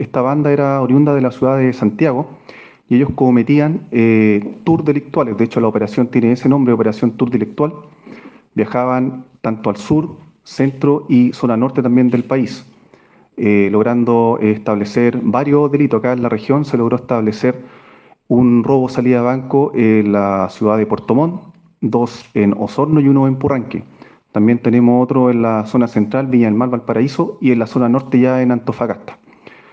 esta banda era oriunda de la ciudad de Santiago y ellos cometían eh, tours delictuales. De hecho, la operación tiene ese nombre, Operación Tour Delictual. Viajaban tanto al sur, centro y zona norte también del país, eh, logrando establecer varios delitos. Acá en la región se logró establecer un robo salida de banco en la ciudad de Puerto Montt, dos en Osorno y uno en Purranque. También tenemos otro en la zona central, Viña del Mar, Valparaíso, y en la zona norte ya en Antofagasta.